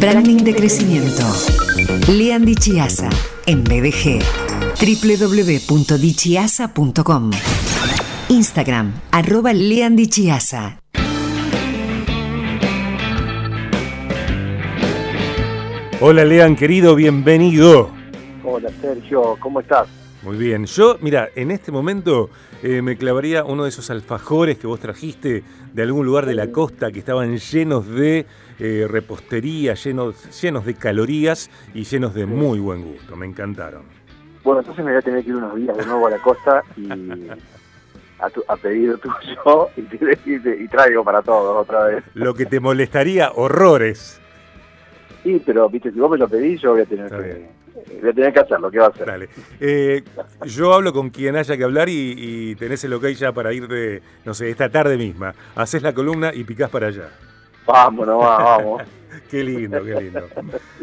Branding de crecimiento. Lean Chiasa en BDG. www.dichiasa.com. Instagram, arroba Lean Chiasa. Hola Lean, querido, bienvenido. Hola Sergio, ¿cómo estás? Muy bien. Yo, mira, en este momento eh, me clavaría uno de esos alfajores que vos trajiste de algún lugar de la costa que estaban llenos de eh, repostería, llenos, llenos de calorías y llenos de muy buen gusto. Me encantaron. Bueno, entonces me voy a tener que ir unos días de nuevo a la costa y a, tu, a pedido tuyo y, y, traigo para todos otra vez. Lo que te molestaría, horrores. Sí, pero viste, si vos me lo pedís, yo voy a tener que voy a tener que hacerlo, ¿qué va a hacer? Dale. Eh, yo hablo con quien haya que hablar y, tenés el ok ya para ir de, no sé, esta tarde misma. Haces la columna y picás para allá. Vámonos, vamos. qué lindo, qué lindo.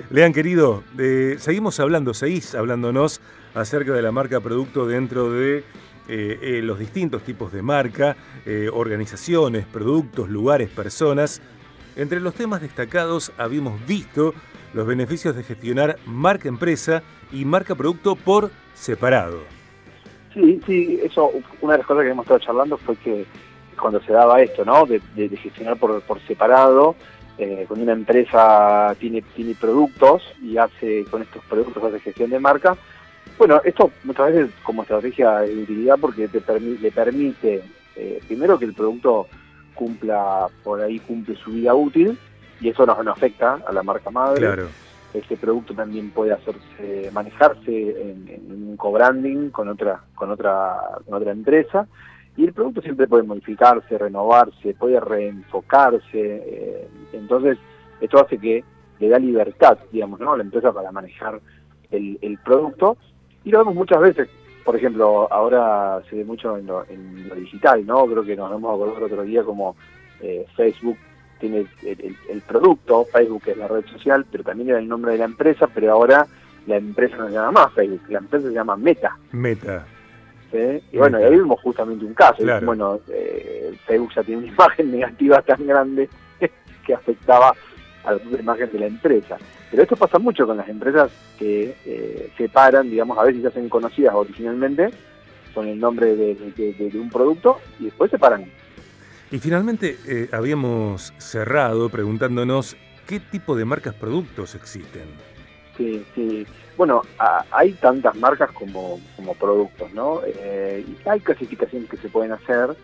Lean, querido, eh, seguimos hablando, seguís hablándonos acerca de la marca producto dentro de eh, los distintos tipos de marca, organizaciones, productos, lugares, personas. Entre los temas destacados habíamos visto los beneficios de gestionar marca empresa y marca producto por separado. Sí, sí, eso, una de las cosas que hemos estado charlando fue que cuando se daba esto, ¿no? De, gestionar por, por separado, eh, cuando una empresa tiene, tiene productos y hace con estos productos hace gestión de marca, bueno, esto muchas veces como estrategia de utilidad porque te le permite, eh, primero que el producto cumpla, por ahí cumple su vida útil, y eso no, no afecta a la marca madre. Claro. Este producto también puede hacerse, manejarse en, un co-branding con otra, con otra, con otra empresa. Y el producto siempre puede modificarse, renovarse, puede reenfocarse. Eh, entonces, esto hace que le da libertad, digamos, ¿no? a la empresa para manejar el, el producto. Y lo vemos muchas veces por ejemplo, ahora se ve mucho en lo, en lo, digital, ¿no? Creo que nos hemos acordado el otro día como eh, Facebook tiene el, producto, Facebook es la red social, pero también era el nombre de la empresa, pero ahora la empresa no se llama más Facebook, la empresa se llama Meta. Meta. Y bueno, ahí vimos justamente un caso. Bueno, eh, Facebook ya tiene una imagen negativa tan grande que afectaba a la imagen de la empresa. Pero esto pasa mucho con las empresas que eh, separan, digamos, a veces se hacen conocidas originalmente con el nombre de, un producto y después separan y finalmente eh, habíamos cerrado preguntándonos qué tipo de marcas productos existen. Sí, sí. Bueno, hay tantas marcas como, como productos, ¿no? Eh, y hay clasificaciones que se pueden hacer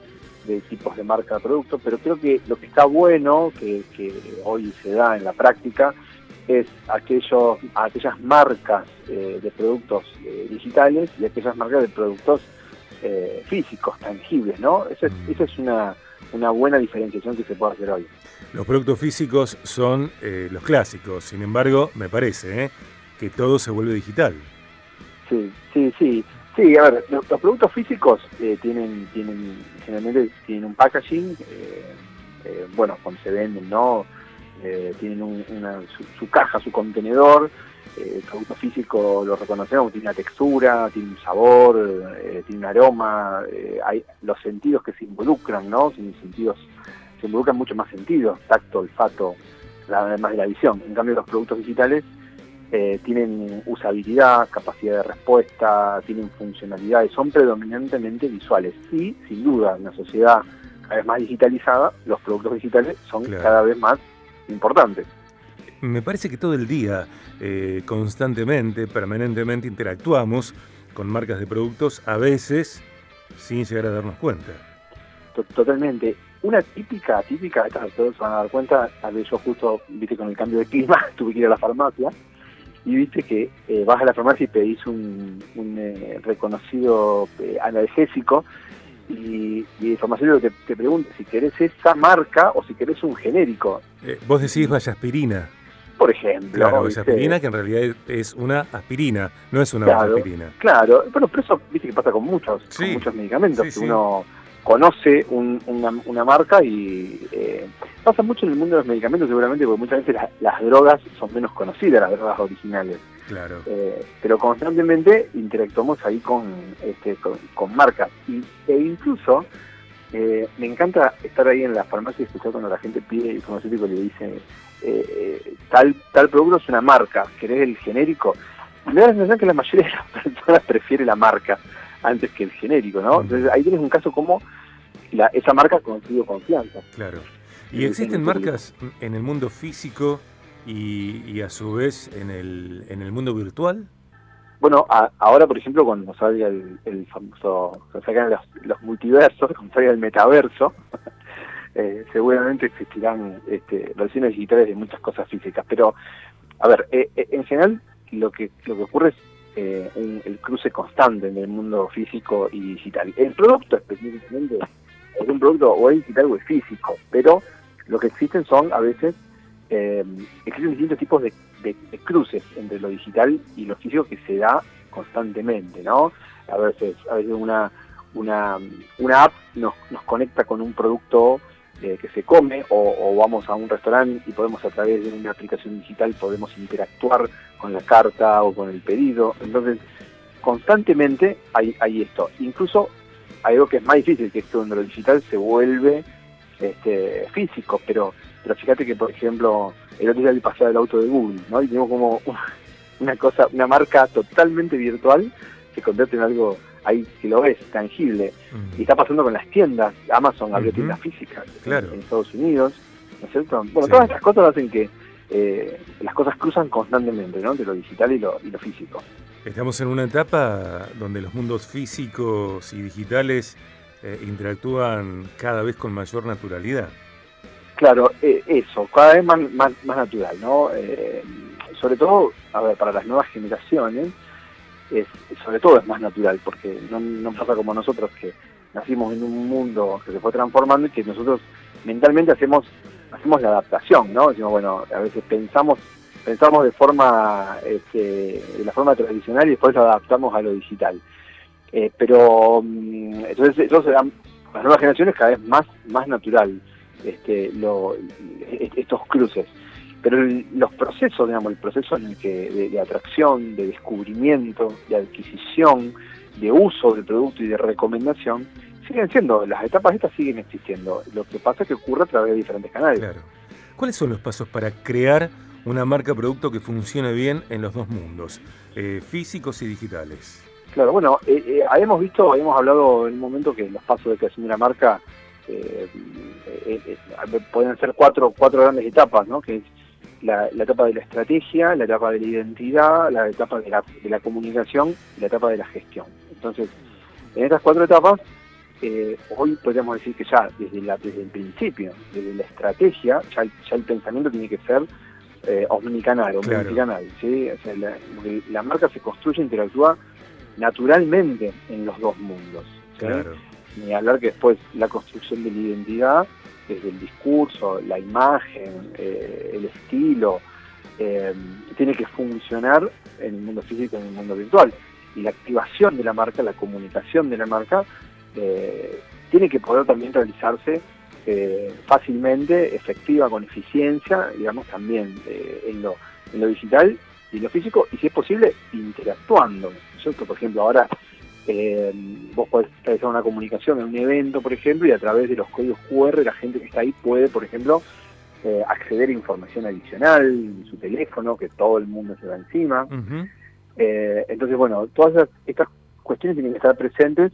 de tipos de marca productos, pero creo que lo que está bueno, que, hoy se da en la práctica, es aquellos, aquellas marcas eh, de productos digitales y aquellas marcas de productos físicos, tangibles, ¿no? Esa mm. esa es una, una buena diferenciación que se puede hacer hoy. Los productos físicos son eh, los clásicos, sin embargo, me parece eh, que todo se vuelve digital. Sí, sí, sí. Sí, a ver, los, productos físicos eh, tienen, tienen, generalmente tienen un packaging, bueno, cuando se venden, ¿no? tienen una, su, caja, su contenedor, el producto físico lo reconocemos, tiene una textura, tiene un sabor, eh, tiene un aroma, eh, hay los sentidos que se involucran, ¿no? sentidos, se involucran mucho más sentidos, tacto, olfato, además de la visión. En cambio, los productos digitales eh, tienen usabilidad, capacidad de respuesta, tienen funcionalidades, son predominantemente visuales. Y, sin duda, en una sociedad cada vez más digitalizada, los productos digitales son cada vez más importantes me parece que todo el día, eh, constantemente, permanentemente interactuamos con marcas de productos, a veces sin llegar a darnos cuenta. Totalmente. Una típica, típica, todos se van a dar cuenta, a ver, yo justo, viste, con el cambio de clima, tuve que ir a la farmacia, y viste que eh, vas a la farmacia y pedís un, un eh, reconocido analgésico, y, y el farmacéutico te, te, pregunta si querés esa marca o si querés un genérico. vos decís vaya aspirina por ejemplo. Claro, esa aspirina que en realidad es una aspirina, no es una aspirina. Claro, bueno, pero eso viste que pasa con muchos, con muchos medicamentos, que uno conoce una, marca y eh, pasa mucho en el mundo de los medicamentos seguramente porque muchas veces las drogas son menos conocidas, las drogas originales. Claro. Eh, pero constantemente interactuamos ahí con, este, con, marcas y, e incluso eh, me encanta estar ahí en la farmacia y escuchar cuando la gente pide y el farmacéutico le dice eh, tal tal producto es una marca, ¿querés el genérico? me da la sensación que la mayoría de las personas prefiere la marca antes que el genérico, ¿no? Entonces ahí tienes un caso como la, esa marca ha conseguido confianza. Claro. ¿Y existen marcas en el mundo físico y, a su vez en el, en el mundo virtual? Bueno, ahora por ejemplo cuando salga el, el famoso, cuando salgan los, multiversos, cuando salga el metaverso, eh, seguramente existirán este, versiones digitales de muchas cosas físicas. Pero, a ver, eh, eh, en general lo que lo que ocurre es eh, el cruce constante en el mundo físico y digital. El producto específicamente es un producto o es digital o es físico, pero lo que existen son a veces, eh, existen distintos tipos de, cruces entre lo digital y lo físico que se da constantemente, ¿no? A veces, a veces una, una, una app nos, nos conecta con un producto eh, que se come o, vamos a un restaurante y podemos a través de una aplicación digital podemos interactuar con la carta o con el pedido. Entonces, constantemente hay, hay esto. Incluso hay algo que es más difícil, que es que cuando lo digital se vuelve este, físico, pero, pero fíjate que, por ejemplo, el otro día le pasaba el auto de Google, ¿no? Y tenemos como una cosa, una marca totalmente virtual se convierte en algo ahí que lo ves, tangible. Y está pasando con las tiendas. Amazon abrió tiendas físicas en, Estados Unidos. ¿No es cierto? Bueno, todas estas cosas hacen que eh, las cosas cruzan constantemente, ¿no? Entre lo digital y lo, y lo físico. Estamos en una etapa donde los mundos físicos y digitales eh, interactúan cada vez con mayor naturalidad. Claro, eh, eso, cada vez más, más, natural, ¿no? sobre todo, a ver, para las nuevas generaciones, es, sobre todo es más natural, porque no, pasa como nosotros que nacimos en un mundo que se fue transformando y que nosotros mentalmente hacemos hacemos la adaptación, ¿no? Decimos, bueno, a veces pensamos pensamos de forma este, de la forma tradicional y después lo adaptamos a lo digital. Eh, pero mm, entonces eso se las nuevas generaciones cada vez más más natural este, lo, estos cruces pero los procesos, digamos, el proceso en el que de, atracción, de descubrimiento, de adquisición, de uso del producto y de recomendación, siguen siendo, las etapas estas siguen existiendo. Lo que pasa es que ocurre a través de diferentes canales. Claro. ¿Cuáles son los pasos para crear una marca producto que funcione bien en los dos mundos, eh, físicos y digitales? Claro, bueno, eh, eh, habíamos visto, habíamos hablado en un momento que los pasos de creación de una marca pueden ser cuatro, cuatro grandes etapas, ¿no? Que la, etapa de la estrategia, la etapa de la identidad, la etapa de la, de la comunicación y la etapa de la gestión. Entonces, en estas cuatro etapas, eh, hoy podríamos decir que ya desde, la, desde el principio, desde la estrategia, ya, el pensamiento tiene que ser eh, omnicanal, omnicanal, ¿sí? la, marca se construye, interactúa naturalmente en los dos mundos. Ni hablar que después la construcción de la identidad desde el discurso, la imagen, eh, el estilo, eh, tiene que funcionar en el mundo físico y en el mundo virtual. Y la activación de la marca, la comunicación de la marca, eh, tiene que poder también realizarse fácilmente, efectiva, con eficiencia, digamos, también en, lo, en lo digital y en lo físico, y si es posible, interactuando. Por ejemplo, ahora eh, vos podés realizar una comunicación en un evento, por ejemplo, y a través de los códigos QR la gente que está ahí puede, por ejemplo, eh, acceder a información adicional en su teléfono, que todo el mundo se va encima. Eh, entonces, bueno, todas estas cuestiones tienen que estar presentes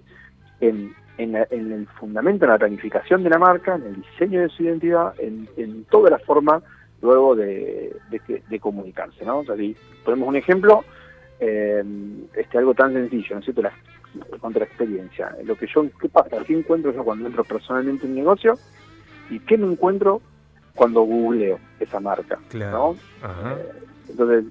en, el fundamento, en la planificación de la marca, en el diseño de su identidad, en, toda la forma luego de, comunicarse, ¿no? O sea, si ponemos un ejemplo, eh, este, algo tan sencillo, ¿no es cierto? La, contra experiencia. Lo que yo, ¿qué pasa? ¿Qué encuentro yo cuando entro personalmente en un negocio? ¿Y qué me encuentro cuando googleo esa marca? Claro. Eh, entonces,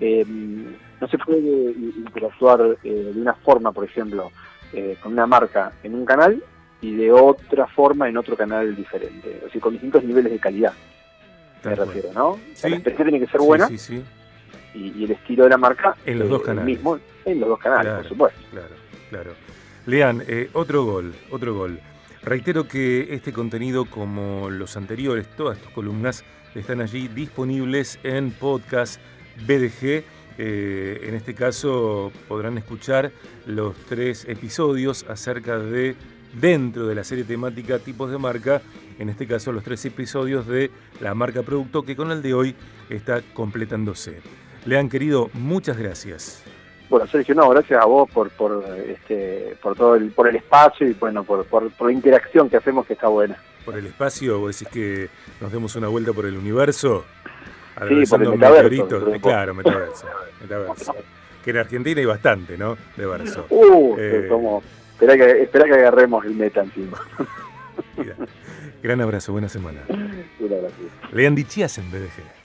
em, no se puede interactuar eh, de una forma, por ejemplo, eh, con una marca en un canal y de otra forma en otro canal diferente. O sea, con distintos niveles de calidad, me refiero, ¿no? La experiencia tiene que ser buena. Y, el estilo de la marca en los dos canales mismo en los dos canales por supuesto claro claro. Lean, eh, otro gol, otro gol. Reitero que este contenido, como los anteriores, todas tus columnas, están allí disponibles en podcast BDG. Eh, en este caso podrán escuchar los tres episodios acerca de dentro de la serie temática Tipos de Marca, en este caso los tres episodios de la marca producto que con el de hoy está completándose. Le han querido, muchas gracias. Bueno, Sergio, no, gracias a vos por por este, por todo el por el espacio y bueno, por, por, la interacción que hacemos que está buena. Por el espacio, vos decís que nos demos una vuelta por el universo, sí, por el metaverso, claro, metaverso, metaverso. Que en Argentina hay bastante, ¿no? De verso. Uh, eh, como, espera que, espera que agarremos el meta encima. Gran abrazo, buena semana. Un abrazo. En BDG.